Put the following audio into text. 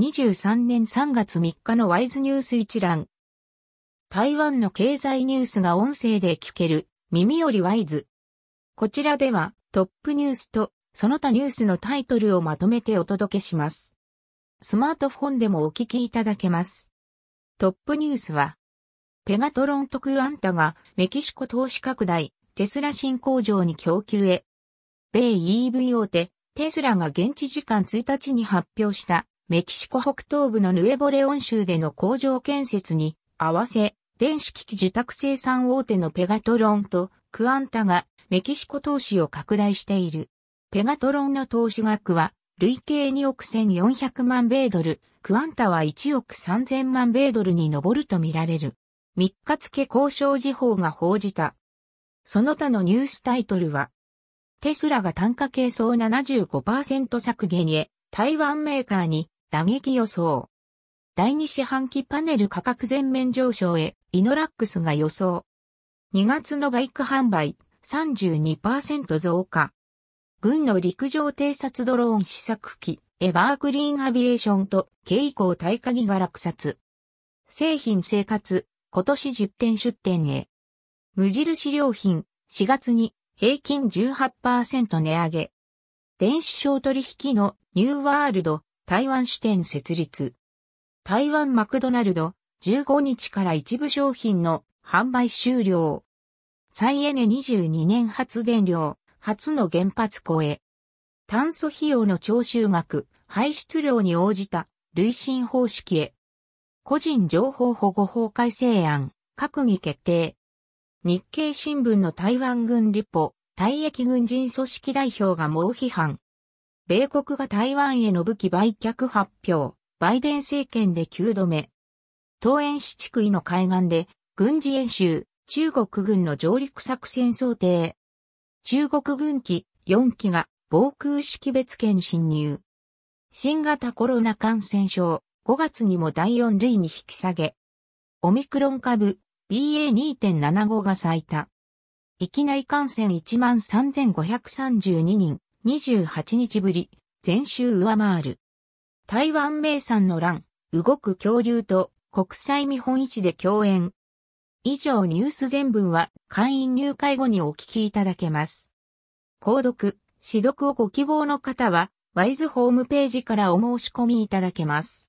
2023年3月3日のワイズニュース一覧。台湾の経済ニュースが音声で聞ける耳よりワイズ。こちらではトップニュースとその他ニュースのタイトルをまとめてお届けします。スマートフォンでもお聞きいただけます。トップニュースは、ペガトロン特有アンタがメキシコ投資拡大、テスラ新工場に供給へ。米 EV 大手、テスラが現地時間1日に発表したメキシコ北東部のヌエボレオン州での工場建設に合わせ、電子機器受託生産大手のペガトロンとクアンタがメキシコ投資を拡大している。ペガトロンの投資額は累計2億1400万米ドル、クアンタは1億3000万米ドルに上るとみられる。3日付交渉時報が報じた。その他のニュースタイトルは、テスラが単価計装75%削減へ、台湾メーカーに打撃予想。第2四半期パネル価格全面上昇へ、イノラックスが予想。2月のバイク販売32%増加。軍の陸上偵察ドローン試作機、エバークリーンアビエーションと、軽以降対鍵が落札。製品生活、今年10点出店へ。無印良品、4月に平均18%値上げ。電子商取引のニューワールド、台湾支店設立。台湾マクドナルド、15日から一部商品の販売終了。再エネ22年発電量、初の原発超え。炭素費用の徴収額、排出量に応じた累進方式へ。個人情報保護法改正案、閣議決定。日経新聞の台湾軍立法、退役軍人組織代表が猛批判。米国が台湾への武器売却発表、バイデン政権で9度目。東園市地区の海岸で軍事演習、中国軍の上陸作戦想定。中国軍機4機が防空識別圏侵入。新型コロナ感染症、5月にも第4類に引き下げ。オミクロン株 BA2.75 が最多。域内感染13,532人。28日ぶり、全週上回る。台湾名産の乱、動く恐竜と国際見本市で共演。以上ニュース全文は会員入会後にお聞きいただけます。購読、指読をご希望の方は、ワイズホームページからお申し込みいただけます。